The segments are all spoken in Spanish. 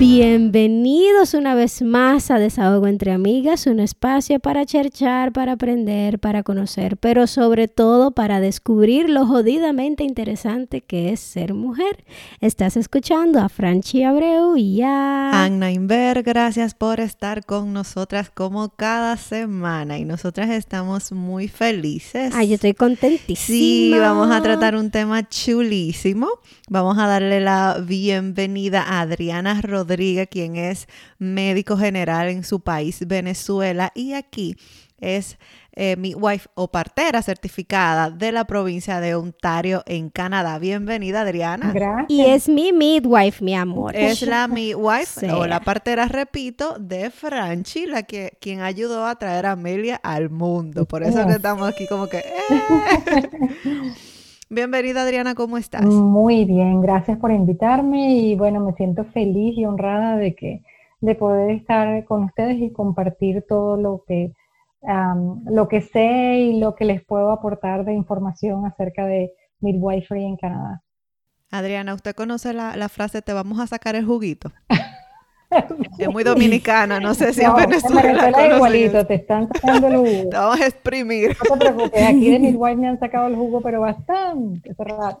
Bienvenidos una vez más a Desahogo entre Amigas, un espacio para cherchar, para aprender, para conocer, pero sobre todo para descubrir lo jodidamente interesante que es ser mujer. Estás escuchando a Franchi Abreu y a Anna Inver. Gracias por estar con nosotras como cada semana y nosotras estamos muy felices. Ay, yo estoy contentísima. Sí, vamos a tratar un tema chulísimo. Vamos a darle la bienvenida a Adriana Rodríguez Rodríguez, quien es médico general en su país, Venezuela, y aquí es eh, midwife o partera certificada de la provincia de Ontario en Canadá. Bienvenida, Adriana. Gracias. Y es mi midwife, mi amor. Es la midwife o la partera, repito, de Franchi, la que quien ayudó a traer a Amelia al mundo. Por eso que estamos aquí como que. Eh. Bienvenida Adriana, ¿cómo estás? Muy bien, gracias por invitarme y bueno, me siento feliz y honrada de que de poder estar con ustedes y compartir todo lo que lo que sé y lo que les puedo aportar de información acerca de midwifery en Canadá. Adriana, ¿usted conoce la, la frase te vamos a sacar el juguito? Es muy dominicana, no sé si en Venezuela. es igualito, te están sacando el jugo. Te vamos a exprimir. No te preocupes, aquí de Midwife me han sacado el jugo, pero bastante.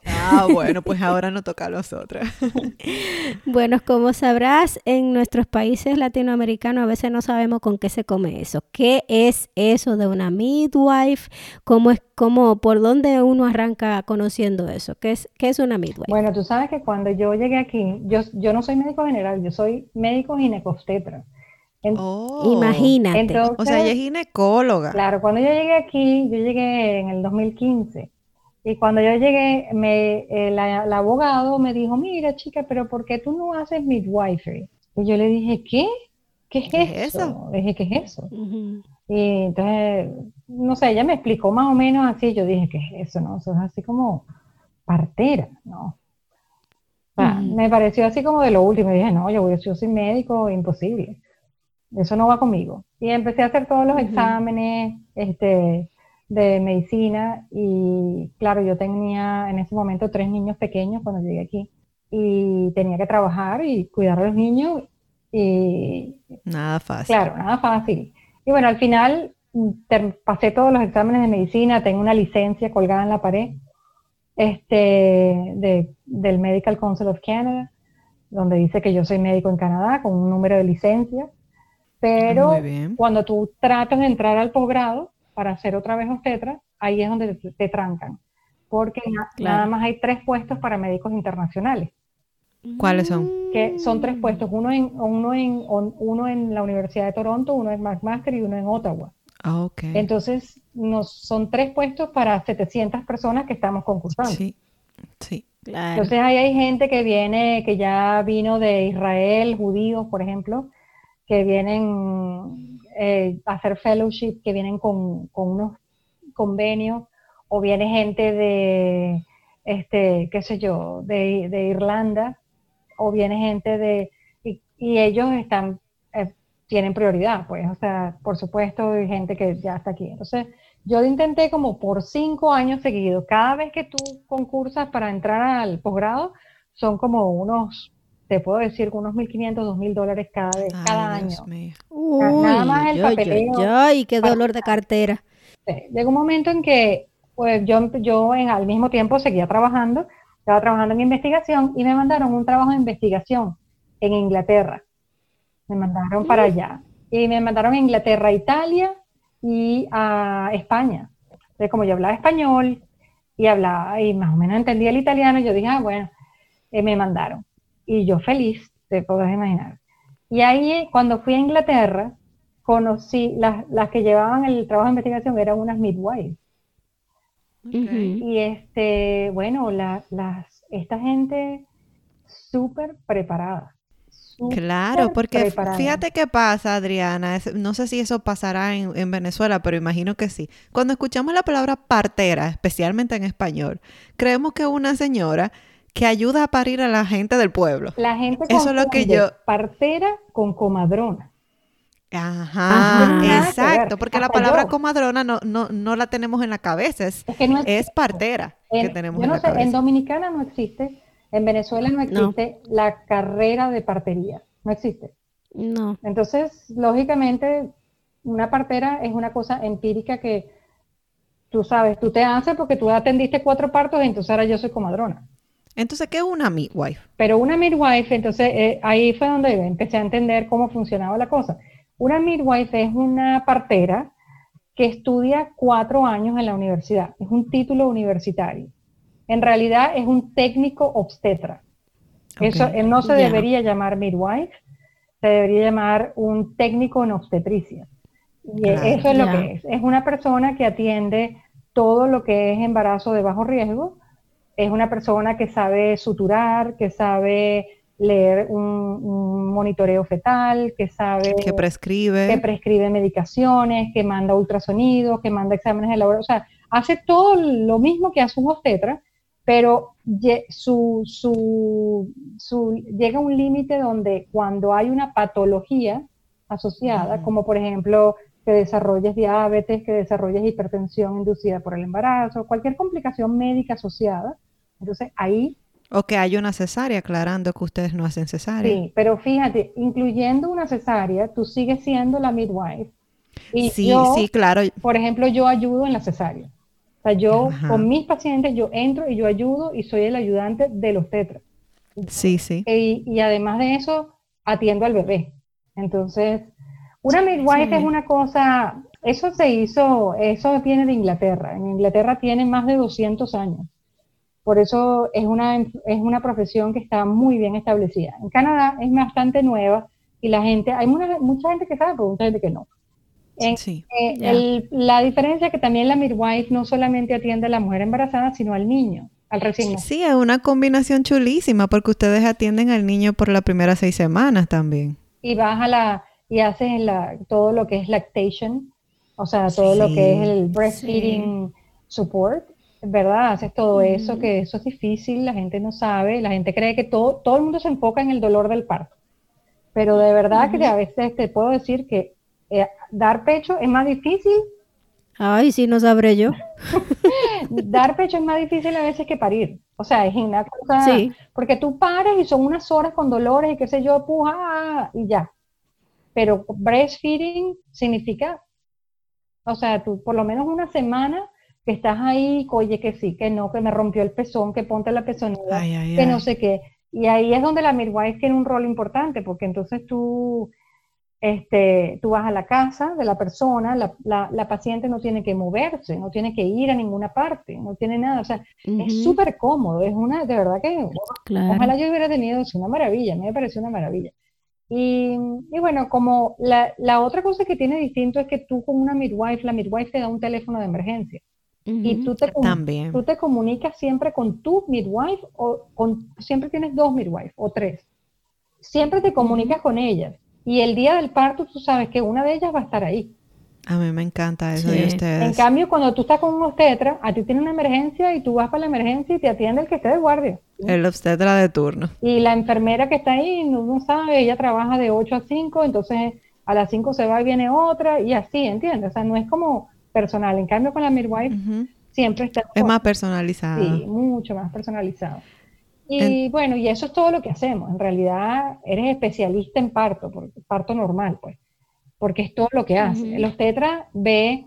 Ah, bueno, pues ahora no toca a los otros. bueno, como sabrás, en nuestros países latinoamericanos a veces no sabemos con qué se come eso. ¿Qué es eso de una midwife? ¿Cómo es, cómo, por dónde uno arranca conociendo eso? ¿Qué es, qué es una midwife? Bueno, tú sabes que cuando yo llegué aquí, yo, yo no soy médico general, yo soy médico médico ginecobstetra. oh, Imagínate. o sea, ella es ginecóloga. Claro, cuando yo llegué aquí, yo llegué en el 2015. Y cuando yo llegué, me, el, abogado me dijo, mira chica, pero ¿por qué tú no haces midwifery? Y yo le dije, ¿qué? ¿Qué es, eso? Dije, ¿qué es eso? Y entonces, no sé, ella me explicó más o menos así, yo dije, ¿qué es eso? ¿No? Eso es así como partera, ¿no? Me pareció así como de lo último. Y dije, no, yo, yo soy médico, imposible. Eso no va conmigo. Y empecé a hacer todos los exámenes este, de medicina. Y claro, yo tenía en ese momento tres niños pequeños cuando llegué aquí. Y tenía que trabajar y cuidar a los niños. Y. Nada fácil. Claro, nada fácil. Y bueno, al final mm, pasé todos los exámenes de medicina, tengo una licencia colgada en la pared este, de, del Medical Council of Canada, donde dice que yo soy médico en Canadá con un número de licencia. Pero cuando tú tratas de entrar al posgrado para hacer otra vez obstetra, ahí es donde te, trancan. Porque nada más hay tres puestos para médicos internacionales. ¿Cuáles son? Que son tres puestos, uno en, uno en, uno en la Universidad de Toronto, uno en McMaster y uno en Ottawa. Ah, Entonces, nos, son tres puestos para 700 personas que estamos concursando. Sí, sí. Entonces, ahí hay gente que viene, que ya vino de Israel, judíos, por ejemplo, que vienen eh, a hacer fellowship, que vienen con, unos convenios, o viene gente de, este, qué sé yo, de, Irlanda, o viene gente de, y, y ellos están tienen prioridad, pues, o sea, por supuesto, hay gente que ya está aquí. Entonces, yo intenté como por cinco años seguidos, cada vez que tú concursas para entrar al posgrado, son como unos, te puedo decir, unos 1.500, 2.000 dólares cada, vez, cada año. Nada más el papeleo. Ay, qué dolor de cartera. Llegó un momento en que, pues, yo, yo en, al mismo tiempo seguía trabajando, estaba trabajando en investigación y me mandaron un trabajo de investigación en Inglaterra me mandaron para allá. Y me mandaron a Inglaterra, Italia y a España. Entonces, como yo hablaba español y hablaba, y más o menos entendía el italiano, yo dije, ah, bueno, eh, me mandaron. Y yo feliz, te podrás imaginar. Y ahí, cuando fui a Inglaterra, conocí, las, las que llevaban el trabajo de investigación eran unas midwives. Y este, bueno, la, las, esta gente súper preparada. Claro, porque fíjate qué pasa, Adriana. no sé si eso pasará en, Venezuela, pero imagino que sí. Cuando escuchamos la palabra partera, especialmente en español, creemos que es una señora que ayuda a parir a la gente del pueblo. La gente Eso es lo que yo partera con comadrona. Ajá, que exacto, porque la palabra yo. comadrona no, no, no la tenemos en la cabeza, es, Es que no es partera que En- tenemos yo en no la sé, en. Dominicana no existe, en Venezuela no existe la carrera de partería, no existe. No. Entonces, lógicamente, una partera es una cosa empírica que tú sabes, tú te haces porque tú atendiste cuatro partos, entonces ahora yo soy comadrona. Entonces, ¿qué es una midwife? Pero una midwife, entonces eh, ahí fue donde empecé a entender cómo funcionaba la cosa. Una midwife es una partera que estudia cuatro años en la universidad, es un título universitario. En realidad es un técnico obstetra. Eso no se debería llamar midwife, se debería llamar un técnico en obstetricia. Y Claro. eso es lo que es. Es una persona que atiende todo lo que es embarazo de bajo riesgo. Es una persona que sabe suturar, que sabe leer un, un monitoreo fetal, que sabe que prescribe. que prescribe medicaciones, que manda ultrasonidos, que manda exámenes de laboratorio, o sea, hace todo lo mismo que hace un obstetra, pero su, su, su- llega un límite donde cuando hay una patología asociada, Ujú. como por ejemplo que desarrolles diabetes, que desarrolles hipertensión inducida por el embarazo, cualquier complicación médica asociada, entonces ahí O que hay una cesárea, aclarando que ustedes no hacen cesárea. Sí, pero fíjate, incluyendo una cesárea, tú sigues siendo la midwife. Y sí, yo, sí, claro. por ejemplo, yo ayudo en la cesárea. O sea, yo Ajá. con mis pacientes, yo entro y yo ayudo y soy el ayudante de los tetras. Sí, sí. Y, y además de eso, atiendo al bebé. Entonces, una midwife sí. es una cosa, eso se hizo, eso viene de Inglaterra. En Inglaterra tiene más de 200 años. Por eso es una, es una profesión que está muy bien establecida. En Canadá es bastante nueva y la gente, hay mucha, mucha gente que sabe, pero mucha gente que no. En- Sí. eh, el- la diferencia es que también la midwife no solamente atiende a la mujer embarazada, sino al niño, al recién nacido. Sí, es una combinación chulísima porque ustedes atienden al niño por las primeras seis semanas también. y vas a la y haces la, todo lo que es lactation, o sea, todo lo que es el breastfeeding support, ¿verdad? Haces todo eso, que eso es difícil, la gente no sabe, la gente cree que todo, todo el mundo se enfoca en el dolor del parto. Pero de verdad que a veces te puedo decir que eh, dar pecho es más difícil, Ay, sí, no sabré yo. dar pecho es más difícil a veces que parir. O sea, es una cosa, Sí. porque tú pares y son unas horas con dolores y qué sé yo, puja, ah, y ya. Pero breastfeeding significa, o sea, tú por lo menos una semana que estás ahí, oye, que sí, que no, que me rompió el pezón, que ponte la pezonera, Ay, ay, que ay. no sé qué. Y ahí es donde la midwife tiene un rol importante, porque entonces tú, este, tú vas a la casa de la persona, la, la- la paciente no tiene que moverse, no tiene que ir a ninguna parte, no tiene nada, o sea, es Ujú, súper cómodo, es una, de verdad que, Claro. ojalá yo hubiera tenido, es una maravilla, a mí me pareció una maravilla. Y, y bueno, como la, la otra cosa que tiene distinto es que tú con una midwife, la midwife te da un teléfono de emergencia y Ujú. tú te, También. tú te comunicas siempre con tu midwife o con, siempre tienes dos midwives o tres. Siempre te comunicas con ellas. Y el día del parto tú sabes que una de ellas va a estar ahí. A mí me encanta eso Sí. de En ustedes. cambio, cuando tú estás con un obstetra, a ti tiene una emergencia y tú vas para la emergencia y te atiende el que esté de guardia. El obstetra de turno. Y la enfermera que está ahí, no, no sabe, ella trabaja de 8 a 5, entonces a las 5 se va y viene otra y así, ¿entiendes? O sea, no es como personal. En cambio, con la midwife siempre está Es más personalizada. Sí, mucho más personalizado. Y bueno, y eso es todo lo que hacemos. En realidad, eres especialista en parto, parto normal, pues, porque es todo lo que hace. Ujú. El obstetra ve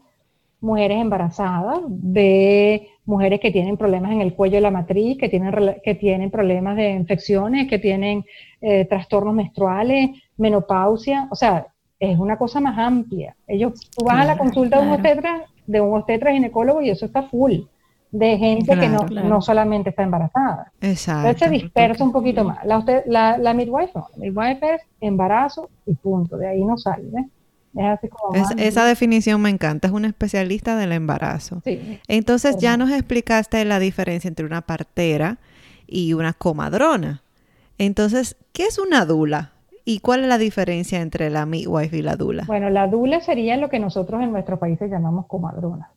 mujeres embarazadas, ve mujeres que tienen problemas en el cuello de la matriz, que tienen, que tienen problemas de infecciones, que tienen eh, trastornos menstruales, menopausia, o sea, es una cosa más amplia. Ellos, tú vas a la Claro, consulta de un obstetra, de un obstetra ginecólogo y eso está full de gente que no, Claro, no solamente está embarazada. Exacto. Entonces se dispersa un poquito más. La, usted, la, la midwife no. La midwife es embarazo y punto. De ahí no sale. Es así como Es- esa definición me encanta. Es una especialista del embarazo. Sí. Entonces ya nos explicaste la diferencia entre una partera y una comadrona. Entonces, ¿qué es una dula? ¿Y cuál es la diferencia entre la midwife y la dula? Bueno, la dula sería lo que nosotros en nuestros países llamamos comadrona.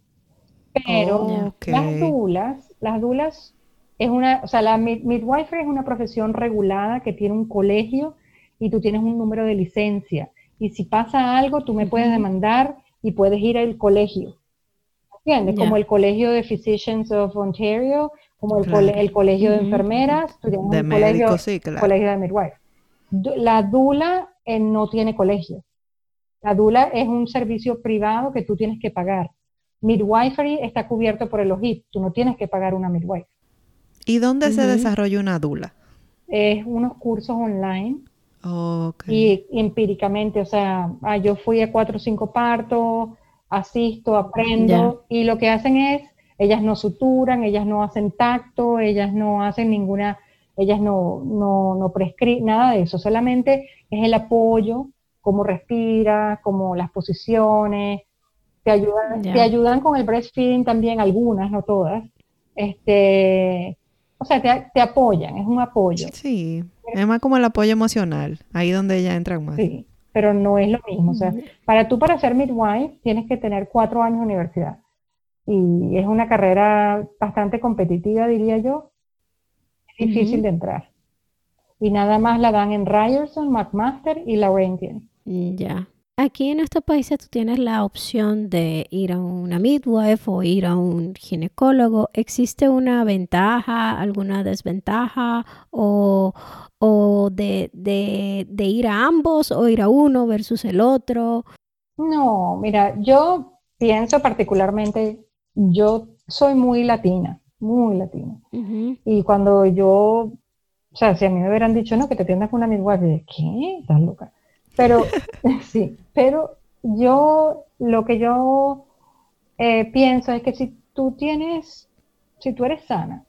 Pero las dulas, las dulas es una, o sea, la mid- midwifery es una profesión regulada que tiene un colegio y tú tienes un número de licencia. y si pasa algo, tú me puedes demandar y puedes ir al colegio. ¿Entiendes? Como el Colegio de Physicians of Ontario, como el, el Colegio de Enfermeras, tú tienes De un colegio, sí, claro. colegio de midwife. Du- La DULA eh, no tiene colegio. La DULA es un servicio privado que tú tienes que pagar. Midwifery está cubierto por el OHIP, tú no tienes que pagar una midwife. ¿Y dónde se desarrolla una dula? Es unos cursos online Ok. y empíricamente, o sea, ah, yo fui a cuatro o cinco partos, asisto, aprendo, y lo que hacen es, ellas no suturan, ellas no hacen tacto, ellas no hacen ninguna, ellas no, no, no prescriben, nada de eso, solamente es el apoyo, cómo respira, cómo las posiciones, te ayudan, te ayudan con el breastfeeding también, algunas, no todas, este, o sea, te, te apoyan, es un apoyo. Sí, es más como el apoyo emocional, ahí donde ella entra más. Sí, pero no es lo mismo. O sea, para tú para ser midwife tienes que tener cuatro años de universidad. Y es una carrera bastante competitiva, diría yo. Es difícil de entrar. Y nada más la dan en Ryerson, McMaster y Laurentian. Ya. Aquí en estos países tú tienes la opción de ir a una midwife o ir a un ginecólogo. ¿Existe una ventaja, alguna desventaja o, o de, de, de ir a ambos o ir a uno versus el otro? No, mira, yo pienso particularmente, yo soy muy latina, muy latina. Y cuando yo, o sea, si a mí me hubieran dicho, no, que te atiendas con una midwife, yo, ¿qué? Estás loca. Pero, sí, pero yo, lo que yo eh, pienso es que si tú tienes, si tú eres sana,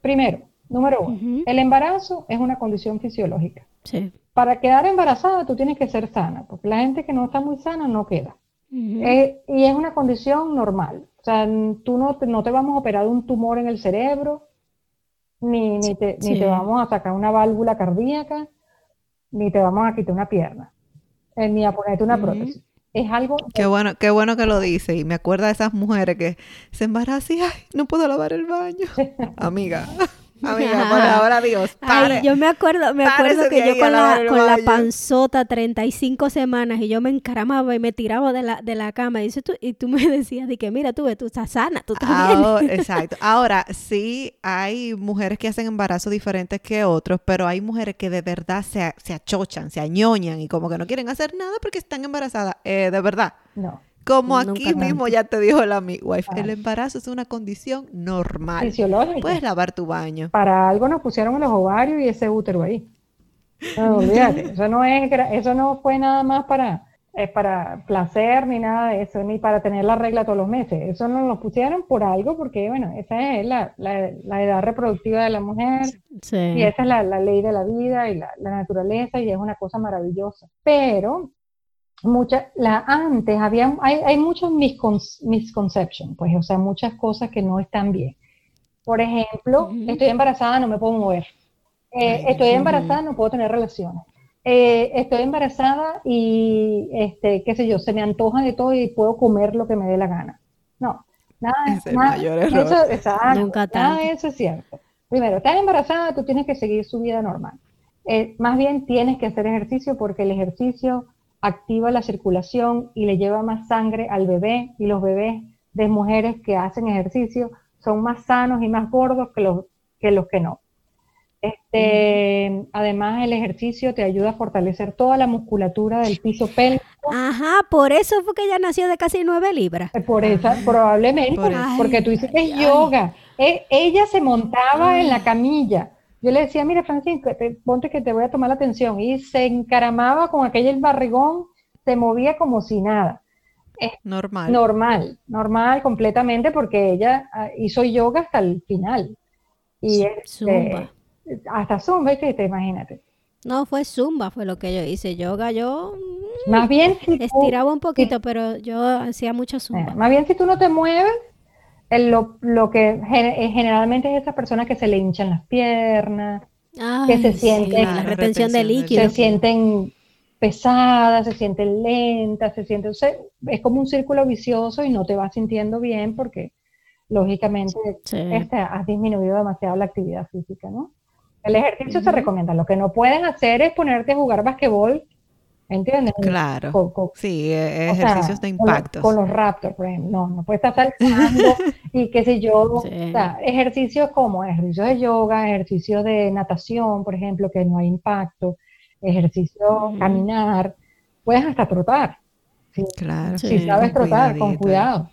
primero, número uno, el embarazo es una condición fisiológica. Sí. Para quedar embarazada, tú tienes que ser sana, porque la gente que no está muy sana no queda. Eh, y es una condición normal. O sea, tú no te, no te vamos a operar un tumor en el cerebro, ni, ni, te, ni te vamos a sacar una válvula cardíaca, ni te vamos a quitar una pierna, ni a ponerte una prótesis. Es algo, Qué bueno, qué bueno que lo dice. Y me acuerda de esas mujeres que se embarazan y ay, no puedo lavar el baño. Amiga, amiga, por ahora Dios, pare. Ay, yo me acuerdo, me acuerdo que yo con la, el con la panzota 35 semanas y yo me encaramaba y me tiraba de la, de la cama y, dices tú, y tú me decías de que mira, tú, ves, tú estás sana, tú estás bien. Ahora, exacto. Ahora, sí hay mujeres que hacen embarazos diferentes que otros, pero hay mujeres que de verdad se, se achochan, se añoñan y como que no quieren hacer nada porque están embarazadas. Eh, de verdad. no, Como Nunca aquí tanto. mismo ya te dijo la midwife, Ah. el embarazo es una condición normal. fisiológico. Puedes lavar tu baño. Para algo nos pusieron los ovarios y ese útero ahí. No, olvídate, eso no es, eso no fue nada más para, eh, para placer ni nada de eso, ni para tener la regla todos los meses. Eso nos lo pusieron por algo, porque bueno, esa es la, la- la edad reproductiva de la mujer Sí. y esa es la, la ley de la vida y la, la naturaleza y es una cosa maravillosa. Pero mucha, la, antes había, hay, hay muchos miscon- misconceptions, pues, o sea, muchas cosas que no están bien. Por ejemplo, estoy embarazada, no me puedo mover. Eh, estoy embarazada, no puedo tener relaciones. Eh, estoy embarazada y, este, qué sé yo, se me antoja de todo y puedo comer lo que me dé la gana. No, nada, Es el nada- mayor error. eso, exacto, Nunca nada de eso es cierto. Primero, estás embarazada, tú tienes que seguir su vida normal. Eh, más bien tienes que hacer ejercicio porque el ejercicio activa la circulación y le lleva más sangre al bebé y los bebés de mujeres que hacen ejercicio son más sanos y más gordos que los que, los que no. Este, Además, el ejercicio te ayuda a fortalecer toda la musculatura del piso pélvico. Ajá, por eso fue que ella nació de casi nueve libras. Eh, Por esa, probablemente, Por por- eso. porque tú dices que es yoga. Eh, ella se montaba en la camilla. Yo le decía, mira, Francisco, te- ponte que te voy a tomar la atención. Y se encaramaba con aquel barrigón, se movía como si nada. Normal. Normal, normal completamente, porque ella ah, hizo yoga hasta el final. Y este, Zumba. hasta Zumba, ¿viste? imagínate. No, fue zumba, fue lo que yo hice. Yoga, yo mm, Más bien, si tú- estiraba un poquito, pero yo hacía mucho Eh, zumba. más bien si tú no te mueves, el- lo, lo que eh, generalmente es esas personas que se le hinchan las piernas, que se sí, sienten- la retención de líquido. se sienten pesadas, se sienten lentas, se sienten, o sea, es como un círculo vicioso y no te vas sintiendo bien porque lógicamente Sí. este, has disminuido demasiado la actividad física, ¿no? El ejercicio se recomienda. Lo que no puedes hacer es ponerte a jugar basquetbol ¿Entiendes? Claro. Con- con- Sí, e- sea, ejercicios de impactos. Con, los Raptors, por ejemplo. No, no puede estar saltando y qué sé yo. Sí. O sea, ejercicios como ejercicios de yoga, ejercicios de natación, por ejemplo, que no hay impacto, ejercicio caminar, puedes hasta trotar. Claro. Sí. si sabes trotar, con cuidado.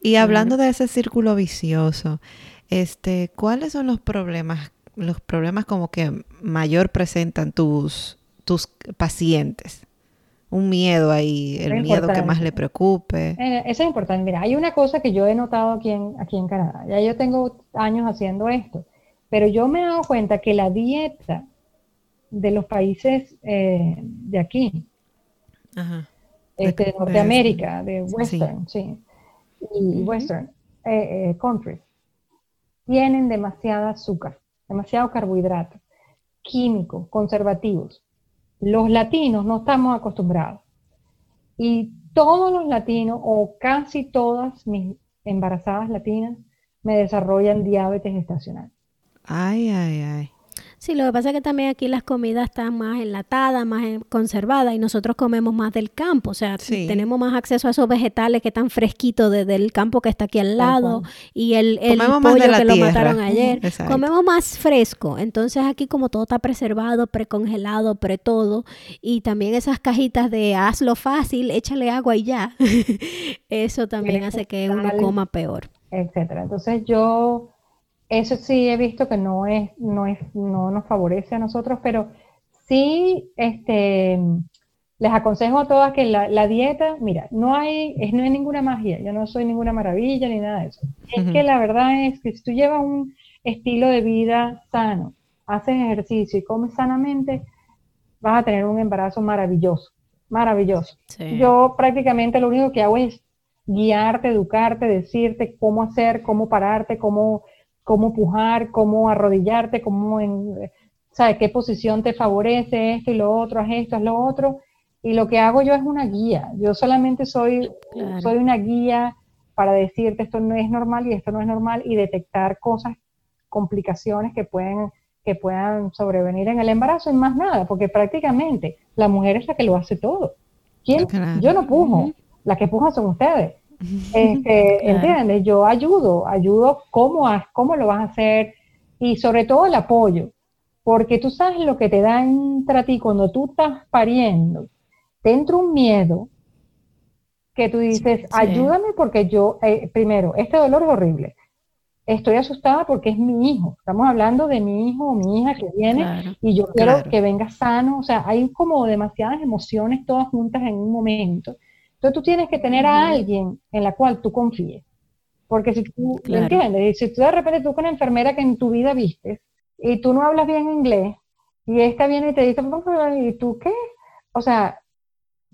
Y hablando de ese círculo vicioso, este, ¿cuáles son los problemas, los problemas como que mayor presentan tus, tus pacientes? Un miedo ahí, el Es miedo que más le preocupe. Eh, eso es importante. Mira, hay una cosa que yo he notado aquí en, aquí en Canadá. Ya yo tengo años haciendo esto, pero yo me he dado cuenta que la dieta de los países eh, de aquí, Ajá. Este, de Norteamérica, de sí. Western, sí, y Western eh, eh, countries, tienen demasiada azúcar, demasiado carbohidrato, químicos, conservativos. Los latinos no estamos acostumbrados. Y todos los latinos, o casi todas mis embarazadas latinas, me desarrollan diabetes gestacional. Ay, ay, ay. Sí, lo que pasa es que también aquí las comidas están más enlatadas, más en- conservadas y nosotros comemos más del campo, o sea, Sí. tenemos más acceso a esos vegetales que están fresquitos desde el campo que está aquí al lado y el, el pollo que lo mataron ayer. exacto. Comemos más fresco, entonces aquí como todo está preservado, precongelado, pre todo y también esas cajitas de hazlo fácil, échale agua y ya. Eso también hace que uno coma peor. etcétera. Entonces yo, eso sí he visto que no es, no es, no nos favorece a nosotros, pero sí, este, les aconsejo a todas que la, la dieta, mira, no hay, es, no hay ninguna magia, yo no soy ninguna maravilla ni nada de eso. Es que la verdad es que si tú llevas un estilo de vida sano, haces ejercicio y comes sanamente, vas a tener un embarazo maravilloso, maravilloso. Sí. Yo prácticamente lo único que hago es guiarte, educarte, decirte cómo hacer, cómo pararte, cómo, cómo pujar, cómo arrodillarte, cómo en, ¿sabes? qué posición te favorece esto y lo otro, haz esto, haz lo otro. Y lo que hago yo es una guía. Yo solamente soy, Claro. soy una guía para decirte esto no es normal y esto no es normal y detectar cosas, complicaciones que pueden, que puedan sobrevenir en el embarazo y más nada, porque prácticamente la mujer es la que lo hace todo. ¿Quién? Claro. Yo no pujo, Ujú. las que pujan son ustedes. Este, Claro. ¿Entiendes? Yo ayudo, ayudo cómo, cómo lo vas a hacer y sobre todo el apoyo, porque tú sabes lo que te da entre a ti cuando tú estás pariendo, te entra un miedo que tú dices, ayúdame porque yo, eh, primero, este dolor es horrible. Estoy asustada porque es mi hijo. Estamos hablando de mi hijo o mi hija que viene Claro. y yo quiero Claro. que venga sano. O sea, hay como demasiadas emociones todas juntas en un momento. Entonces tú tienes que tener a alguien en la cual tú confíes. Porque si tú, ¿me Claro. entiendes? Si tú de repente tú con una enfermera que en tu vida vistes y tú no hablas bien inglés y esta viene y te dice, ¿y tú qué? O sea,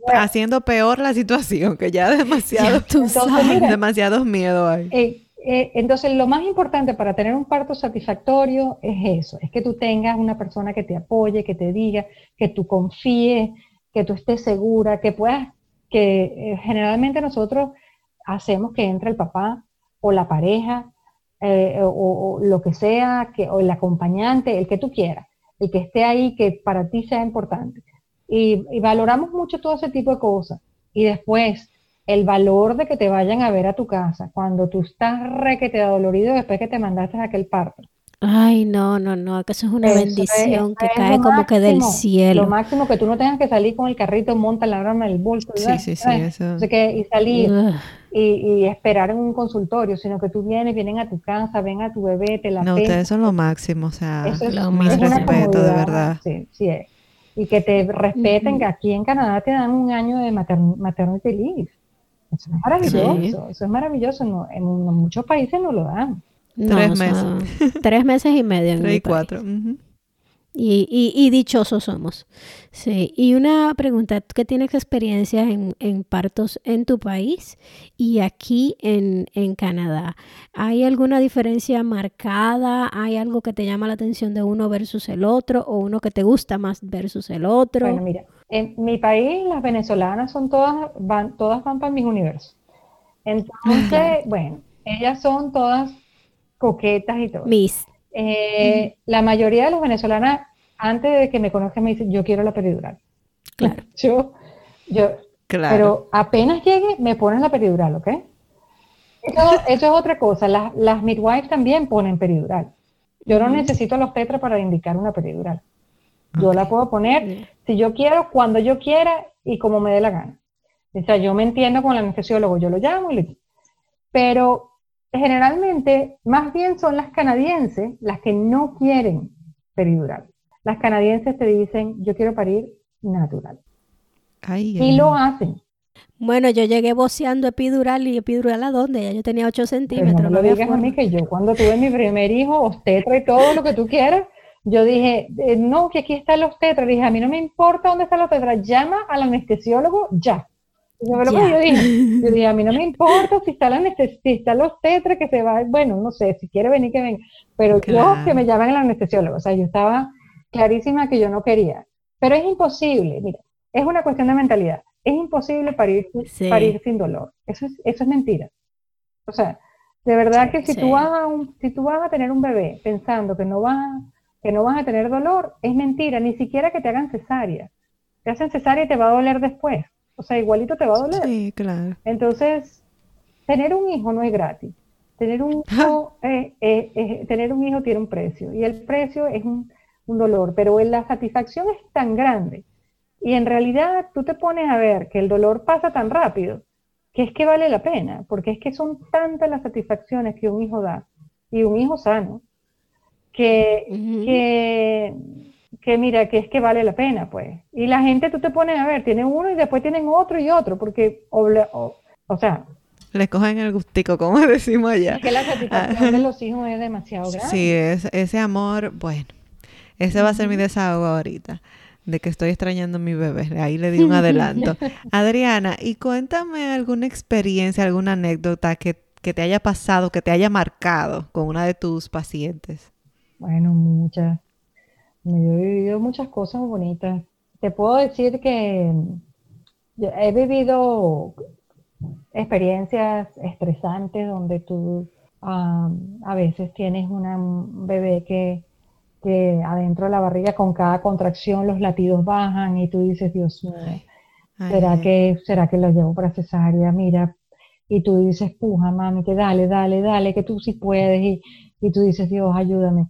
Haciendo peor la situación, que ya demasiado, demasiados miedos hay. Eh, eh, entonces, lo más importante para tener un parto satisfactorio es eso, es que tú tengas una persona que te apoye, que te diga, que tú confíes, que tú estés segura, que puedas, que eh, generalmente nosotros hacemos que entre el papá o la pareja eh, o, lo que sea, que, o el acompañante, el que tú quieras, el que esté ahí, que para ti sea importante. Y, y valoramos mucho todo ese tipo de cosas. Y después, el valor de que te vayan a ver a tu casa cuando tú estás requete dolorido después que te mandaste a aquel parto. Ay, no, no, no, que eso es una Eso es- bendición que es cae lo como que del máximo, cielo. Lo máximo que tú no tengas que salir con el carrito, monta la broma del bolso y, Sí, sí, sí, ¿sabes? eso. Y salir Ugh. y, y esperar en un consultorio, sino que tú vienes, vienen a tu casa, ven a tu bebé, te la No, ustedes son lo máximo, o sea, Eso es, lo respeto, de comodidad, verdad. Sí, sí es. Y que te respeten, que aquí en Canadá te dan un año de mater maternity leave. Eso es maravilloso, eso es maravilloso. No, en muchos países no lo dan. No, Tres o sea, meses. tres meses y medio en Tres y cuatro. Y, y, y dichosos somos. Sí. Y una pregunta, ¿tú que tienes experiencia en, en partos en tu país y aquí en, en Canadá? ¿Hay alguna diferencia marcada? ¿Hay algo que te llama la atención de uno versus el otro? ¿O uno que te gusta más versus el otro? Bueno, mira, en mi país las venezolanas son todas, van, todas van para mis universos. Entonces, bueno, ellas son todas coquetas y todo. Miss. Eh, La mayoría de las venezolanas, antes de que me conozcan, me dicen, yo quiero la peridural. Claro. Yo, yo, Claro. pero apenas llegue, me ponen la peridural, ¿ok? Eso, eso es otra cosa. Las, las midwives también ponen peridural. Yo no necesito los tetras para indicar una peridural. Yo la puedo poner si yo quiero, cuando yo quiera y como me dé la gana. O sea, yo me entiendo con el anestesiólogo, yo lo llamo y le Pero generalmente, más bien son las canadienses las que no quieren peridural. Las canadienses te dicen, yo quiero parir natural. Ay, Y ay, lo hacen. Bueno, yo llegué boceando epidural y epidural a dónde? Ya yo tenía 8 Pero centímetros. no me no lo a mí que yo cuando tuve mi primer hijo, obstetra y todo lo que tú quieras, yo dije, eh, no, que aquí está el obstetra. Dije, a mí no me importa dónde está el obstetra, llama al anestesiólogo ya. Y eso fue lo que Ya. yo dije. Yo dije, a mí no me importa si está anestesista, si está el obstetra que se va, bueno, no sé, si quiere venir que venga, pero Claro. yo que me llamen el anestesiólogo. O sea, yo estaba clarísima que yo no quería. Pero es imposible, mira, es una cuestión de mentalidad. Es imposible parir, Sí. parir sin dolor. Eso es, eso es mentira. O sea, de verdad que si Sí. tú vas a un, si tú vas a tener un bebé pensando que no vas a, que no vas a tener dolor, es mentira, ni siquiera que te hagan cesárea. Te hacen cesárea y te va a doler después. O sea, igualito te va a doler. Sí, claro. Entonces, tener un hijo no es gratis. Tener un hijo, eh, eh, eh, tener un hijo tiene un precio y el precio es un, un dolor, pero la satisfacción es tan grande y en realidad tú te pones a ver que el dolor pasa tan rápido que es que vale la pena, porque es que son tantas las satisfacciones que un hijo da y un hijo sano que, que, que mira, que es que vale la pena, pues. Y la gente, tú te pones a ver, tienen uno y después tienen otro y otro, porque, o, o sea, Le cogen el gustico, como decimos allá. es que la satisfacción de los hijos es demasiado grande. Sí, es, ese amor, bueno, ese va a ser mi desahogo ahorita, de que estoy extrañando a mi bebé. Ahí le di un adelanto. Adriana, y cuéntame alguna experiencia, alguna anécdota que, que te haya pasado, que te haya marcado con una de tus pacientes. Bueno, muchas. Yo he vivido muchas cosas bonitas. Te puedo decir que yo he vivido experiencias estresantes donde tú am, a veces tienes una, un bebé que, que adentro de la barriga con cada contracción los latidos bajan y tú dices, Dios mío, ¿será ay, que, será que lo llevo para cesárea? Mira, y tú dices, puja, mami, que dale, dale, dale, que tú sí puedes, y, y tú dices, Dios, ayúdame,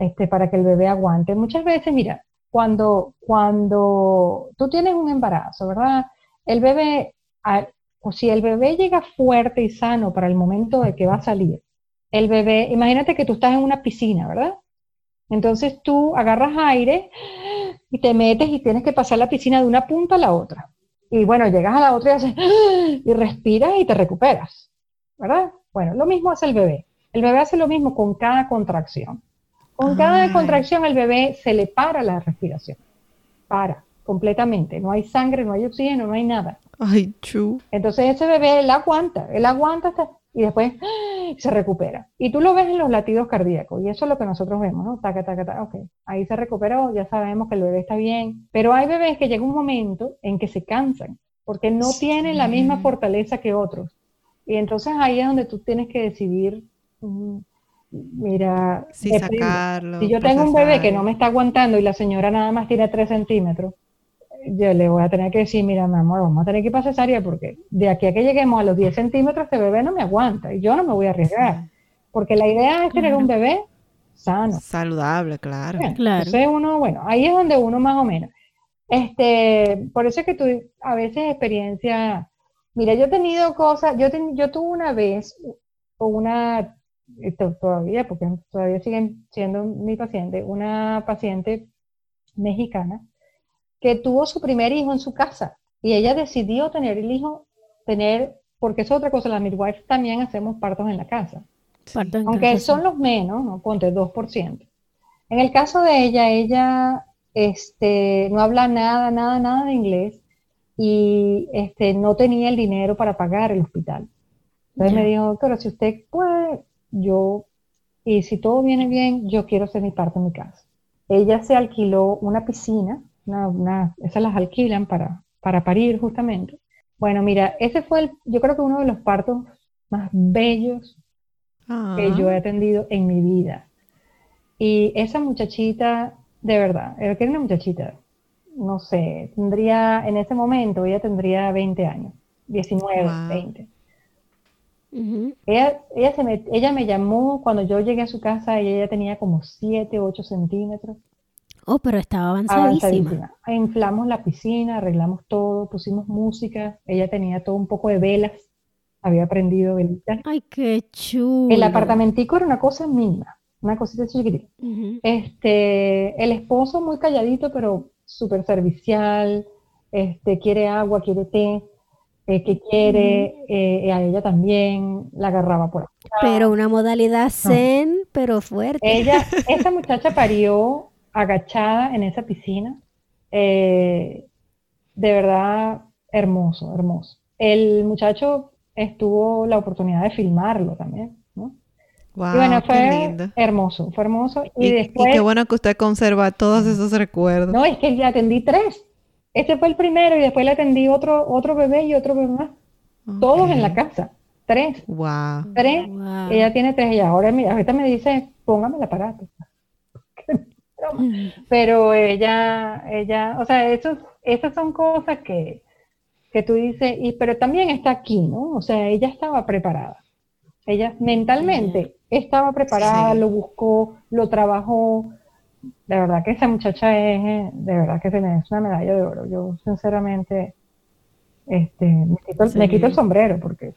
este, para que el bebé aguante. Muchas veces, mira, cuando, cuando tú tienes un embarazo, ¿verdad? El bebé, o si el bebé llega fuerte y sano para el momento de que va a salir, el bebé, imagínate que tú estás en una piscina, ¿verdad? Entonces tú agarras aire y te metes y tienes que pasar la piscina de una punta a la otra. Y bueno, llegas a la otra y haces y respiras y te recuperas, ¿verdad? Bueno, lo mismo hace el bebé. El bebé hace lo mismo con cada contracción. Con cada Ay. contracción el bebé se le para la respiración. Para, completamente. No hay sangre, no hay oxígeno, no hay nada. Ay, chu. Entonces ese bebé, él aguanta, él aguanta hasta- y después se recupera. Y tú lo ves en los latidos cardíacos, y eso es lo que nosotros vemos, ¿no? Taca, taca, taca, ok. Ahí se recuperó, ya sabemos que el bebé está bien. Pero hay bebés que llega un momento en que se cansan, porque no tienen la misma fortaleza que otros. Y entonces ahí es donde tú tienes que decidir, mm, mira, Sí, depende. sacarlo. Si yo tengo un bebé que no me está aguantando y la señora nada más tiene 3 centímetros, yo le voy a tener que decir, mira, mi amor, vamos a tener que ir para cesárea porque de aquí a que lleguemos a los 10 centímetros, este bebé no me aguanta y yo no me voy a arriesgar. Porque la idea es tener un bebé sano. Saludable, claro. Bien, Claro. Entonces uno, bueno, ahí es donde uno más o menos. Este, por eso es que tú a veces experiencia, mira, yo he tenido cosas, yo, ten- yo tuve una vez una, todavía, porque todavía siguen siendo mi paciente, una paciente mexicana que tuvo su primer hijo en su casa y ella decidió tener el hijo, tener, porque es otra cosa, las midwives también hacemos partos en la casa Parto aunque casa, son los menos, ¿no? Ponte 2%. En el caso de ella, ella este, no habla nada, nada, nada de inglés y este, no tenía el dinero para pagar el hospital. Entonces Ya. me dijo, doctora, si usted puede, yo, y si todo viene bien, yo quiero hacer mi parto en mi casa. Ella se alquiló una piscina, una, una- esas las alquilan para, para parir justamente. Bueno, mira, ese fue, el, yo creo que uno de los partos más bellos Ah, que yo he atendido en mi vida. Y esa muchachita, de verdad, era que era una muchachita, no sé, tendría, en ese momento ella tendría 20 años, 19, 20. Ella, ella, se me, ella me llamó cuando yo llegué a su casa y ella tenía como 7, 8 centímetros. Oh, pero estaba avanzadísima. Inflamos la piscina, arreglamos todo, pusimos música. Ella tenía todo un poco de velas. Había aprendido velitas. Ay, qué chulo. El apartamentico era una cosa mínima, una cosita chiquitita. Este, el esposo muy calladito, pero súper servicial. Este, quiere agua, quiere té. Eh, que quiere, eh, a ella también la agarraba por acá. Pero una modalidad zen, pero fuerte. Ella, esa muchacha parió agachada en esa piscina. Eh, de verdad, hermoso, hermoso. El muchacho estuvo la oportunidad de filmarlo también, ¿no? y bueno, fue hermoso, fue hermoso. Y, después, qué bueno que usted conserva todos esos recuerdos. No, es que le atendí tres. Este fue el primero y después le atendí otro, otro bebé y otro bebé más. Todos en la casa. Tres. Wow. Tres. Ella tiene tres y ahora mira, ahorita me dice, póngame el aparato. Pero ella, ella, o sea, eso, esas son cosas que, que tú dices, y, pero también está aquí, ¿no? O sea, ella estaba preparada. Ella mentalmente estaba preparada, lo buscó, lo trabajó. De verdad que esa muchacha es, de verdad que es una medalla de oro. Yo, sinceramente, este, me quito, me quito el sombrero porque,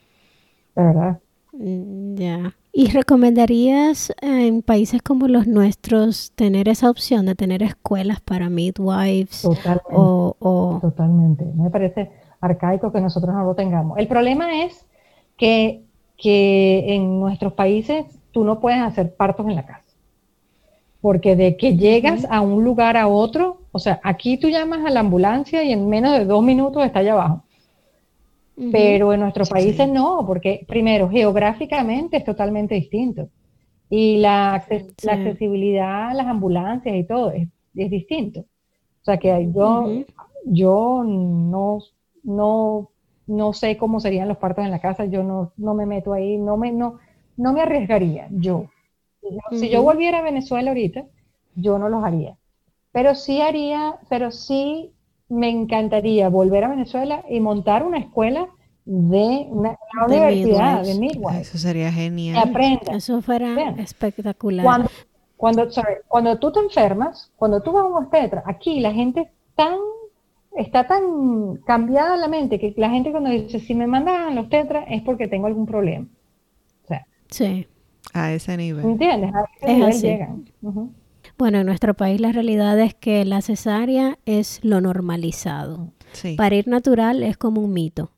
de verdad. Mm, ya. ¿Y recomendarías eh, en países como los nuestros tener esa opción de tener escuelas para midwives? Totalmente. O, Totalmente. Me parece arcaico que nosotros no lo tengamos. El problema es que, que en nuestros países tú no puedes hacer partos en la casa. Porque de que llegas a un lugar a otro, o sea, aquí tú llamas a la ambulancia y en menos de dos minutos está allá abajo. Pero en nuestros países no, porque primero, geográficamente es totalmente distinto. Y la, accesibilidad a las ambulancias y todo es, distinto. O sea que yo, yo no, no, no sé cómo serían los partos en la casa, yo no, no me meto ahí, no me, no, no me arriesgaría yo. Si yo volviera a Venezuela ahorita, yo no los haría. Pero sí haría, pero sí me encantaría volver a Venezuela y montar una escuela de una, universidad de midwives. Eso sería genial. aprenda. Eso fuera espectacular. Cuando, cuando, cuando tú te enfermas, cuando tú vas a un obstetra, aquí la gente tan, está tan cambiada la mente que la gente cuando dice, si me mandan a los obstetra es porque tengo algún problema. O sea, sí. A ese nivel. ¿Entiendes? A ese nivel llegan. Bueno, en nuestro país la realidad es que la cesárea es lo normalizado. Parir natural es como un mito.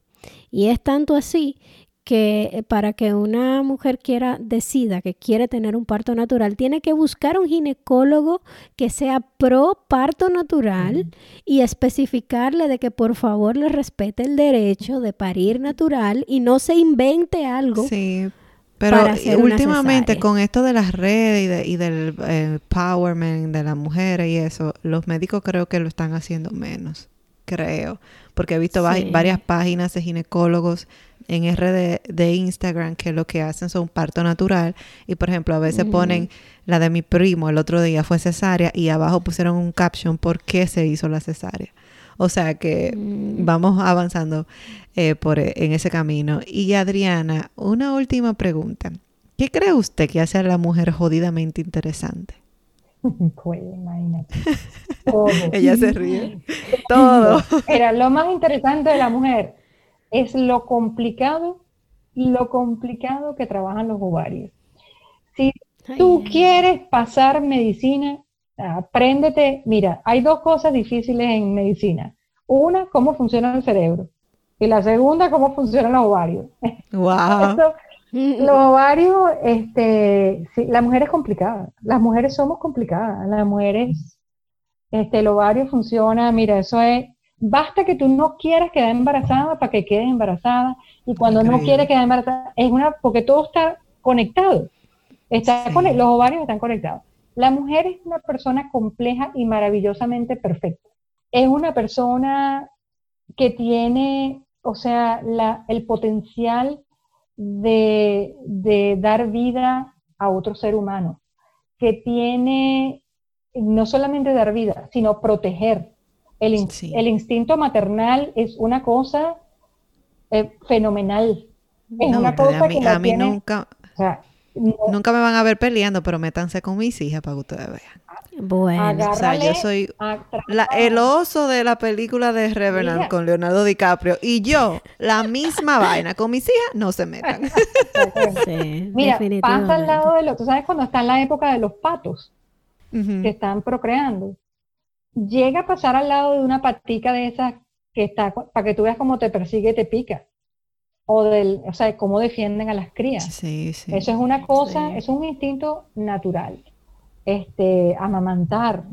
Y es tanto así que eh, para que una mujer quiera decida que quiere tener un parto natural, tiene que buscar un ginecólogo que sea pro parto natural y especificarle de que por favor le respete el derecho de parir natural y no se invente algo. Sí, pero últimamente con esto de las redes y, del empowerment de las mujeres y eso, los médicos creo que lo están haciendo menos, creo. Porque he visto varias páginas de ginecólogos en RD de Instagram que lo que hacen son parto natural. Y por ejemplo, a veces ponen la de mi primo, el otro día fue cesárea y abajo pusieron un caption por qué se hizo la cesárea. O sea que mm. vamos avanzando eh, por, e, en ese camino. Y Adriana, una última pregunta. ¿Qué cree usted que hace a la mujer jodidamente interesante? Pues imagínate. Ella se ríe. Todo. Era lo más interesante de la mujer es lo complicado, lo complicado que trabajan los ovarios. Si tú quieres pasar medicina, apréndete, mira, hay dos cosas difíciles en medicina. Una, cómo funciona el cerebro. Y la segunda, cómo funcionan los ovarios. Wow. los ovarios, este, la mujer es complicada. Las mujeres somos complicadas. Las mujeres, este, el ovario funciona, mira, eso es, basta que tú no quieras quedar embarazada para que quedes embarazada. Y cuando no quieres quedar embarazada, es una, porque todo está conectado. Está los ovarios están conectados. La mujer es una persona compleja y maravillosamente perfecta. Es una persona que tiene, o sea, el potencial de, dar vida a otro ser humano, que tiene no solamente dar vida, sino proteger. el, in- Sí. el instinto maternal es una cosa eh, fenomenal. Es No, una cosa a mí, que la a mí tiene- nunca, o sea, no- nunca me van a ver peleando, pero métanse con mis hijas para que ustedes vean. Bueno, O sea, yo soy la- el oso de la película de Revenant Mira. con Leonardo DiCaprio y yo, la misma vaina. Con mis hijas, no se metan. sí, Mira, pasa definitivamente. al lado de lo, tú sabes cuando está en la época de los patos que están procreando, llega a pasar al lado de una patica de esas que está, para que tú veas cómo te persigue y te pica, o del, o sea, cómo defienden a las crías. Sí, sí. Eso es una cosa, Sí. es un instinto natural. Este, amamantar,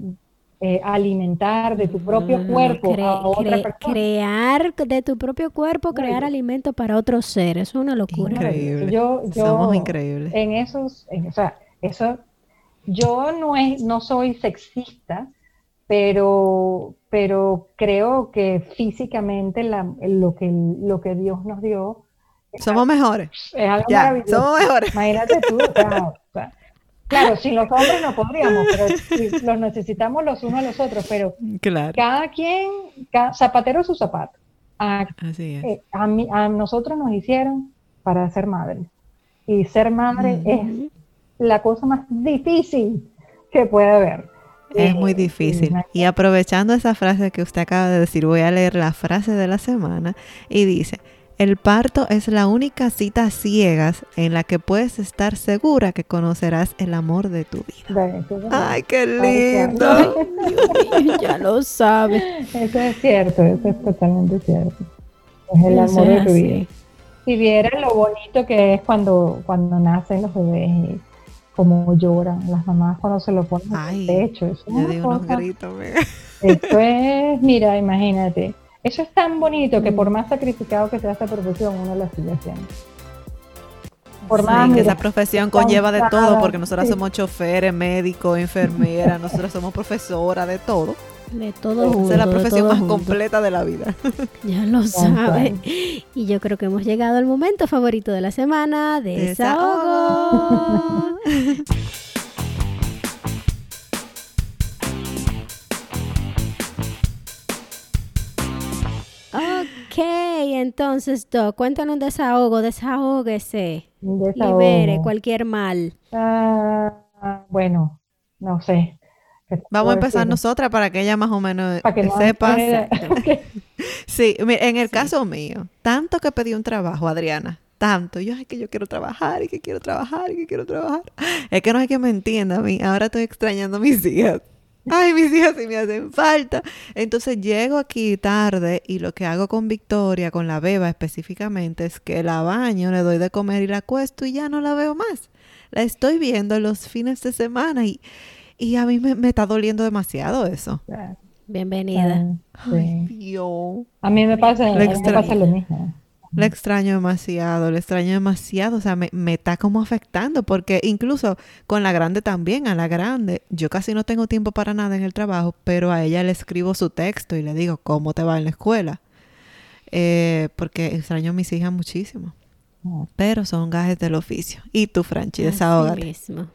eh, alimentar de tu propio Mm, cuerpo cre- a otra cre- persona. crear de tu propio cuerpo, crear alimento para otro ser, es una locura. Increíble. Yo, yo, Somos increíbles. En esos, en- o sea, eso, yo no es, no soy sexista, pero, pero creo que físicamente la- lo que, lo que Dios nos dio Somos mejores. es algo Ya, maravilloso. somos mejores. Imagínate tú, o sea, o sea, claro, sin los hombres no podríamos, pero los necesitamos los unos a los otros, pero Claro. cada quien, cada, zapatero su zapato. A, Así es. eh, a, mí- a nosotros nos hicieron para ser madres. Y ser madre Mm. es la cosa más difícil que puede haber. Es Eh, muy difícil. Y aprovechando esa frase que usted acaba de decir, voy a leer la frase de la semana y dice, el parto es la única cita ciegas en la que puedes estar segura que conocerás el amor de tu vida. Ay, qué Ay, lindo. Dios ya lo sabe. eso es cierto, eso es totalmente cierto. Es el amor de tu vida. Si vieran lo bonito que es cuando, cuando nacen los bebés y cómo lloran las mamás cuando se lo ponen en el pecho. Eso es una unos cosa- gritos. Esto es, mira, imagínate. Eso es tan bonito que por más sacrificado que sea esta profesión, uno la sigue haciendo. Por Sí, más, que mira, esa profesión conlleva de todo, porque nosotras sí. somos choferes, médicos, enfermeras, nosotras somos profesoras, de todo. De todo Esa junto, es la profesión más junto. completa de la vida. Ya lo sabe. Y yo creo que hemos llegado al momento favorito de la semana, desahogo. ok, entonces, Doc, cuéntanos un desahogo, desahógese, desahogo. libere cualquier mal. Ah, bueno, no sé. ¿Qué te Vamos a empezar nosotras para que ella más o menos Para que no sepa. quede- Sí, mira, en el caso mío, tanto que pedí un trabajo, Adriana, tanto, yo es que yo quiero trabajar y que quiero trabajar y que quiero trabajar. Es que no hay que me entienda a mí, ahora estoy extrañando a mis hijas. Ay, mis hijas sí me hacen falta. Entonces llego aquí tarde y lo que hago con Victoria, con la beba específicamente, es que la baño, le doy de comer y la acuesto y ya no la veo más. La estoy viendo los fines de semana y, y a mí me, me está doliendo demasiado eso. Bienvenida. Ah, Ay, sí. Dios. A mí me pasa, a mí me pasa lo mismo. Le extraño demasiado, le extraño demasiado, o sea, me, me está como afectando, porque incluso con la grande también, a la grande, yo casi no tengo tiempo para nada en el trabajo, pero a ella le escribo su texto y le digo, ¿cómo te va en la escuela? Eh, porque extraño a mis hijas muchísimo, Ah. pero son gajes del oficio. Y tú, Franchi, desahógate. mismo.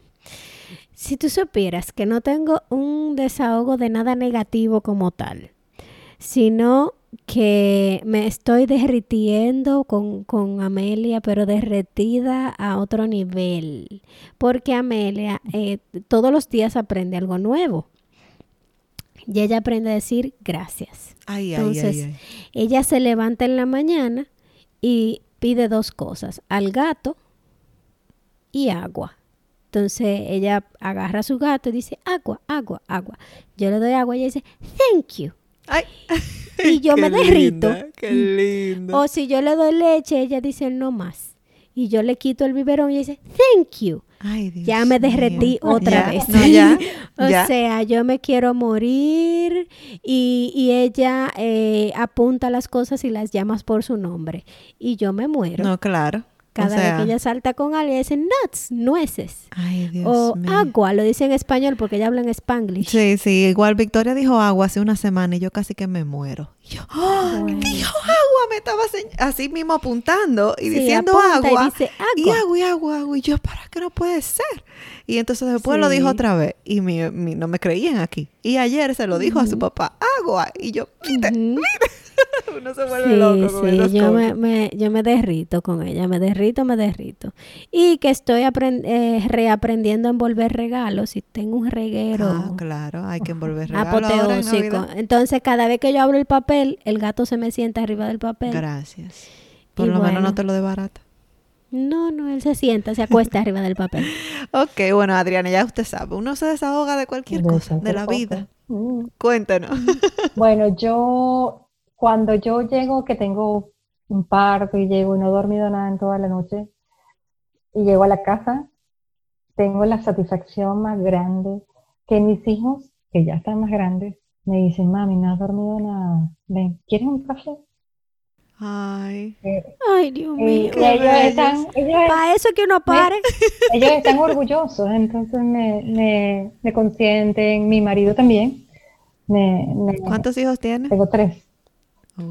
Si tú supieras que no tengo un desahogo de nada negativo como tal, sino que me estoy derritiendo con, con Amelia, pero derretida a otro nivel, porque Amelia eh, todos los días aprende algo nuevo. Y ella aprende a decir gracias. Ay, ay, Entonces, ay, ay. Ella se levanta en la mañana y pide dos cosas, al gato y agua. Entonces ella agarra a su gato y dice, agua, agua, agua. Yo le doy agua y ella dice, thank you. Ay. Y yo Qué me derrito. linda, Qué lindo. O si yo le doy leche, ella dice, no más. Y yo le quito el biberón y dice, thank you. Ay, Dios Ya me mío. derretí otra Ya, vez. no, ya, o ya. sea, yo me quiero morir y, y ella eh, apunta las cosas y las llamas por su nombre. Y yo me muero. No, claro. Cada sea- vez que ella salta con alguien, dicen nuts, nueces. Ay, Dios o mío. agua, lo dice en español porque ella habla en spanglish. Sí, sí, igual Victoria dijo agua hace una semana y yo casi que me muero. Y yo. Bueno. dijo agua, me estaba así mismo apuntando y Sí, diciendo apunta y agua. dice Y agua. agua y agua, agua. Y yo, ¿para qué no puede ser? Y entonces después lo dijo otra vez y mi- mi- no me creían aquí. Y ayer se lo dijo a su papá, agua. Y yo, mire, Ujú. uno se vuelve loco con Sí, esas sí, yo me, cosas. me- yo me derrito con ella, me derrito, me derrito. Y que estoy eh, reaprendiendo a envolver regalos y tengo un reguero Ah, claro, hay que envolver regalo ahora en apoteósico. Entonces, cada vez que yo abro el papel, el gato se me sienta arriba del papel. Gracias. Por Y lo menos no te lo de barata. No, no, él se sienta, se acuesta arriba del papel. Ok, bueno, Adriana, ya usted sabe, uno se desahoga de cualquier De cosa, de la vida. Mm. Cuéntanos. Bueno, yo, cuando yo llego, que tengo un parto y llego y no he dormido nada en toda la noche, y llego a la casa, tengo la satisfacción más grande que mis hijos, que ya están más grandes, me dicen, mami, no has dormido nada. Ven, ¿quieres un café? Ay, Eh, Ay, Dios y mío. ellos están, ellos, Para eso que uno pare. ellos están orgullosos, entonces me, me, me consienten, mi marido también. Me, ¿cuántos hijos tienes? tengo tres.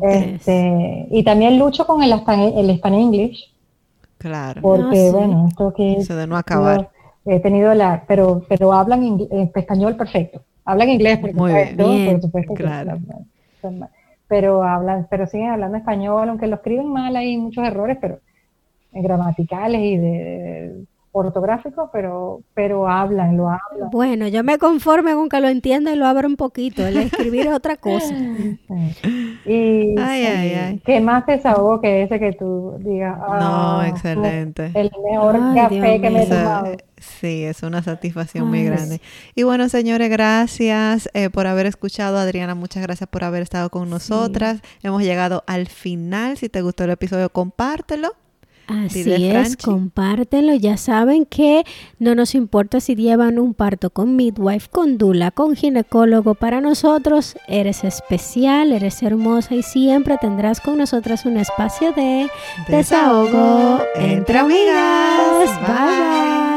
Este, y también lucho con el, Span- el Spanish English, claro, porque sí. bueno, esto que eso de no acabar. he tenido la, pero, pero hablan eh, español perfecto. Hablan inglés, por Muy bien. supuesto, Bien, por supuesto claro. son pero hablan, pero siguen hablando español, aunque lo escriben mal, hay muchos errores, pero eh, gramaticales y de, ortográficos, pero, pero hablan, lo hablan. Bueno, yo me conforme con que lo entienda y lo abra un poquito. El escribir es otra cosa. Y Ay, ay, ay. qué más desahogo que ese que tú digas, No, "Ah, excelente. el mejor Ay, café Dios que me he tomado. sí, es una satisfacción muy grande. Y bueno, señores, gracias eh, por haber escuchado. Adriana, muchas gracias por haber estado con nosotras. Hemos llegado al final. Si te gustó el episodio, compártelo. Así es, Franchi. compártenlo. Ya saben que no nos importa si llevan un parto con midwife, con dula, con ginecólogo. Para nosotros eres especial, eres hermosa y siempre tendrás con nosotras un espacio de desahogo entre amigas.